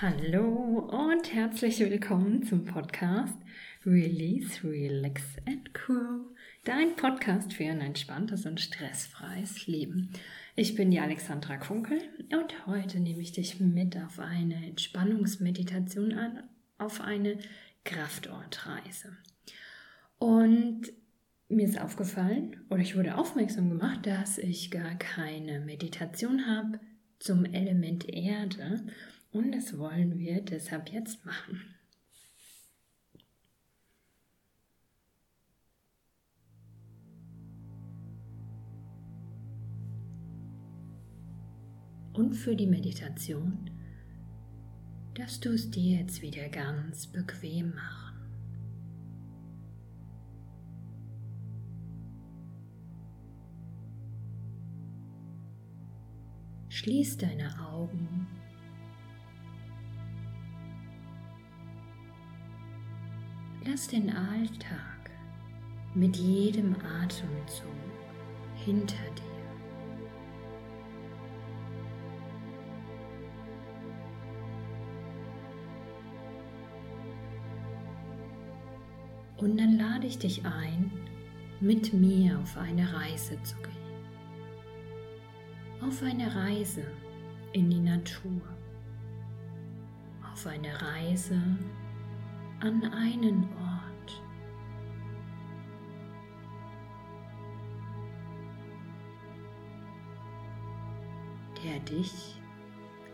Hallo und herzlich willkommen zum Podcast Release, Relax and Grow, dein Podcast für ein entspanntes und stressfreies Leben. Ich bin die Alexandra Kunkel und heute nehme ich dich mit auf eine Entspannungsmeditation an, auf eine Kraftortreise. Und mir ist aufgefallen oder ich wurde aufmerksam gemacht, dass ich gar keine Meditation habe zum Element Erde und das wollen wir deshalb jetzt machen. Und für die Meditation darfst du es dir jetzt wieder ganz bequem machen. Schließ deine Augen Lass den Alltag mit jedem Atemzug hinter dir. Und dann lade ich dich ein, mit mir auf eine Reise zu gehen. Auf eine Reise in die Natur. Auf eine Reise an einen der dich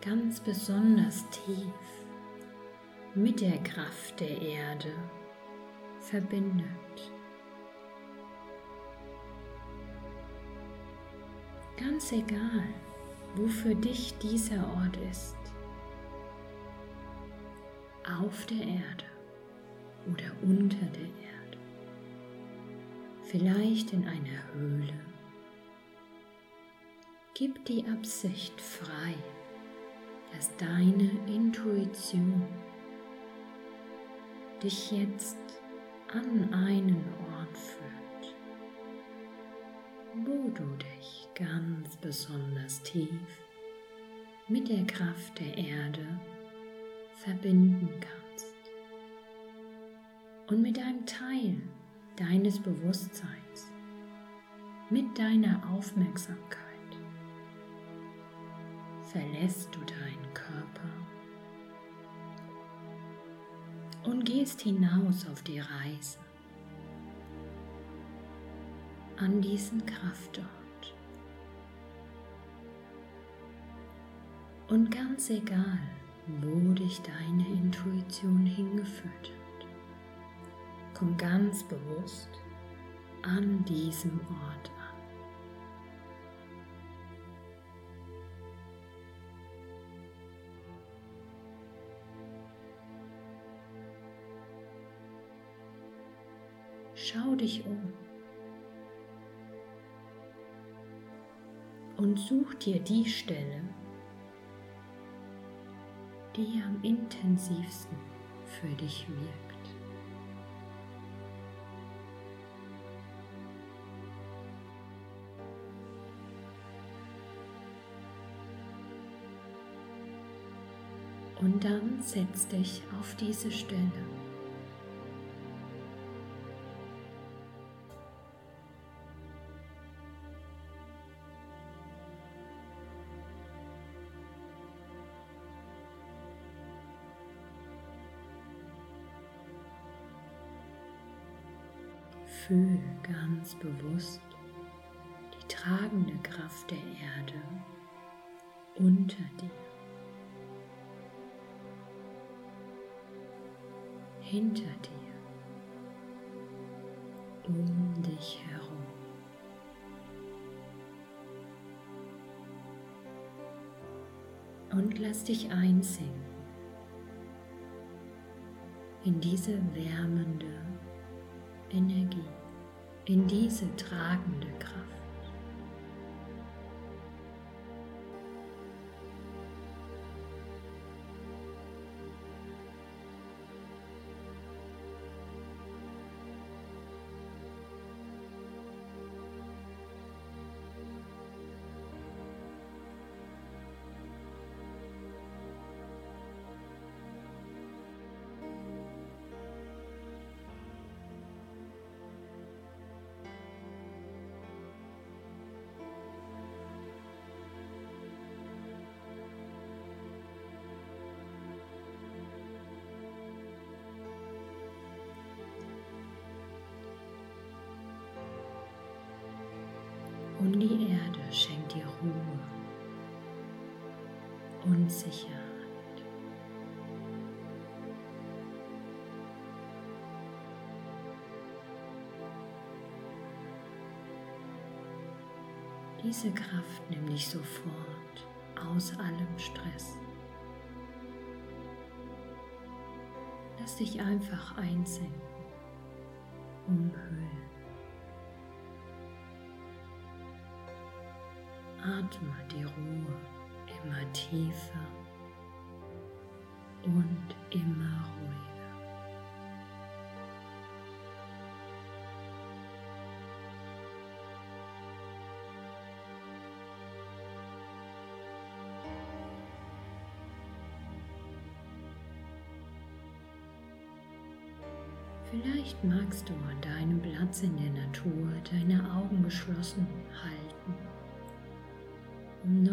ganz besonders tief mit der Kraft der Erde verbindet. Ganz egal, wo für dich dieser Ort ist, auf der Erde oder unter der Erde, vielleicht in einer Höhle. Gib die Absicht frei, dass deine Intuition dich jetzt an einen Ort führt, wo du dich ganz besonders tief mit der Kraft der Erde verbinden kannst und mit einem Teil deines Bewusstseins, mit deiner Aufmerksamkeit verlässt du deinen Körper und gehst hinaus auf die Reise an diesen Kraftort. Und ganz egal, wo dich deine Intuition hingeführt hat, Komm ganz bewusst an diesem Ort Schau dich um und such dir die Stelle, die am intensivsten für dich wirkt. Und dann setz dich auf diese Stelle. Fühl ganz bewusst die tragende Kraft der Erde unter dir. hinter dir, um dich herum. Und lass dich einsinken in diese wärmende Energie, in diese tragende Kraft. Denn die Erde schenkt dir Ruhe und Sicherheit. Diese Kraft nimmt dich sofort aus allem Stress. Lass dich einfach einsenken, umhüllen. Atme die Ruhe. Immer tiefer. Und immer ruhiger. Vielleicht magst du an deinem Platz in der Natur deine Augen geschlossen halten,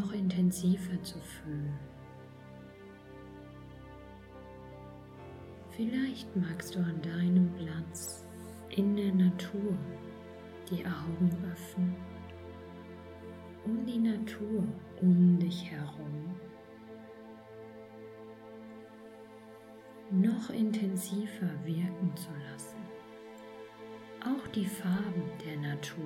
noch intensiver zu fühlen. Vielleicht magst du an deinem Platz in der Natur die Augen öffnen, um die Natur um dich herum noch intensiver wirken zu lassen. Auch die Farben der Natur,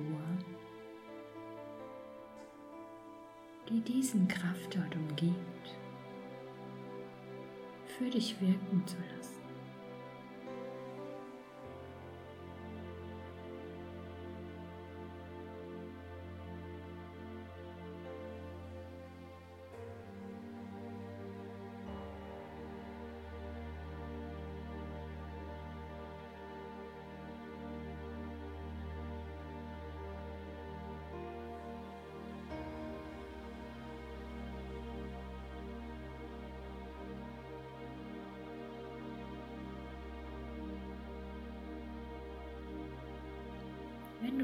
die diesen Kraftort umgibt, für dich wirken zu lassen.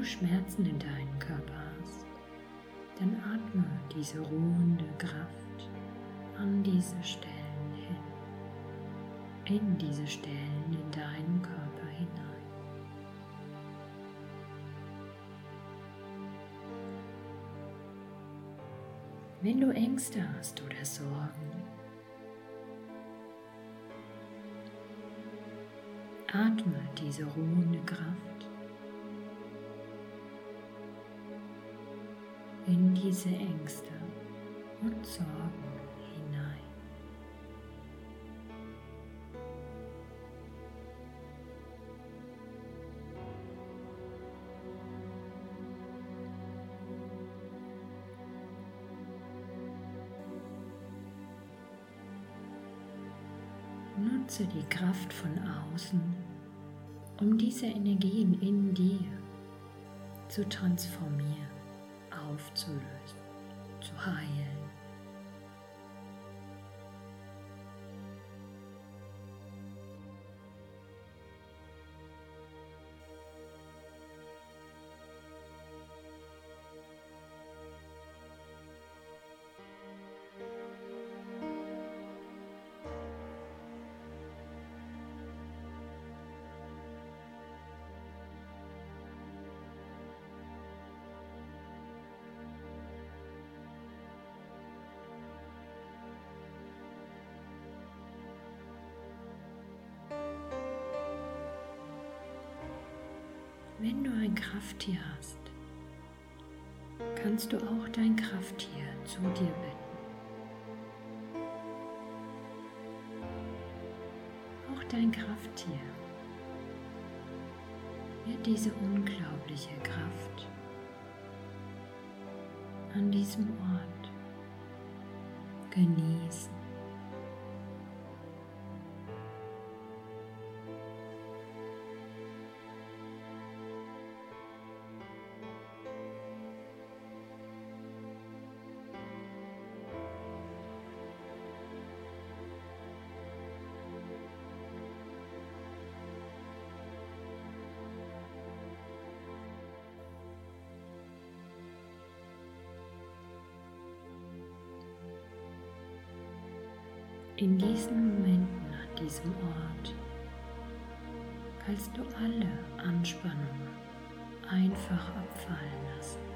Schmerzen in deinem Körper hast, dann atme diese ruhende Kraft an diese Stellen hin, in diese Stellen in deinem Körper hinein. Wenn du Ängste hast oder Sorgen, atme diese ruhende Kraft diese Ängste und Sorgen hinein. Nutze die Kraft von außen, um diese Energien in dir zu transformieren aufzulösen, zu heilen. Wenn du ein Krafttier hast, kannst du auch dein Krafttier zu dir bitten. Auch dein Krafttier wird diese unglaubliche Kraft an diesem Ort genießen. In diesen Momenten an diesem Ort kannst du alle Anspannungen einfach abfallen lassen.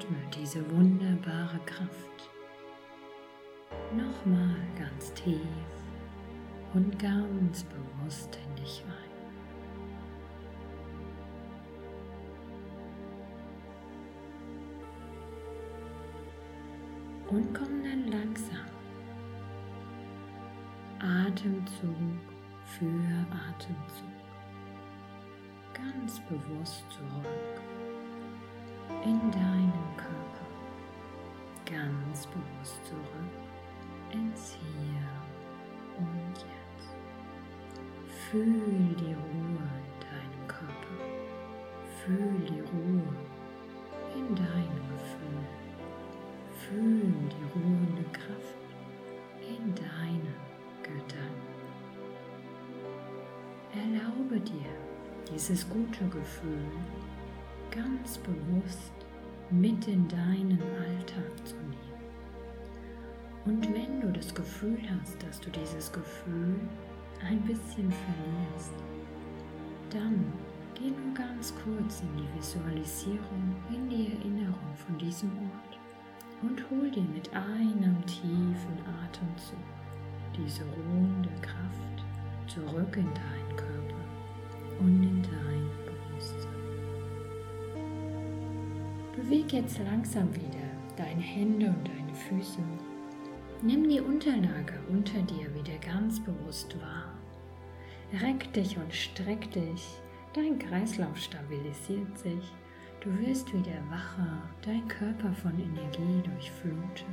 Atme diese wunderbare Kraft. Nochmal ganz tief und ganz bewusst in dich ein. Und komm dann langsam. Atemzug für Atemzug. Ganz bewusst zurück in deinen Körper, ganz bewusst zurück ins Hier und Jetzt. Fühl die Ruhe in deinem Körper, fühl die Ruhe in deinem Gefühl, fühl die ruhende Kraft in deinen Gedanken. Erlaube dir, dieses gute Gefühl ganz bewusst mit in deinen Alltag zu nehmen. Und wenn du das Gefühl hast, dass du dieses Gefühl ein bisschen verlierst, dann geh nur ganz kurz in die Visualisierung, in die Erinnerung von diesem Ort und hol dir mit einem tiefen Atemzug diese ruhende Kraft zurück in deinen Körper und in dein Beweg jetzt langsam wieder deine Hände und deine Füße. Nimm die Unterlage unter dir wieder ganz bewusst wahr. Reck dich und streck dich. Dein Kreislauf stabilisiert sich. Du wirst wieder wacher, dein Körper von Energie durchflutet.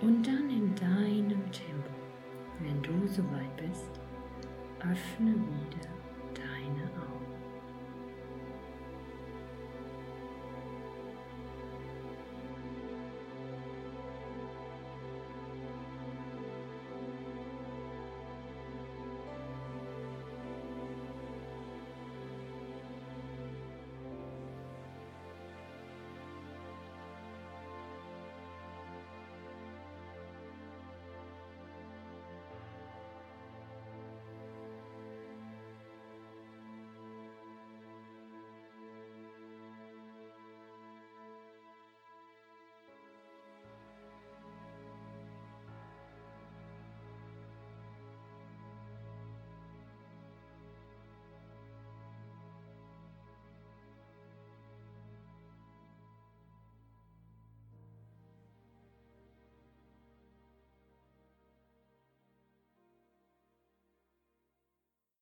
Und dann in deinem Tempo, wenn du soweit bist, öffne wieder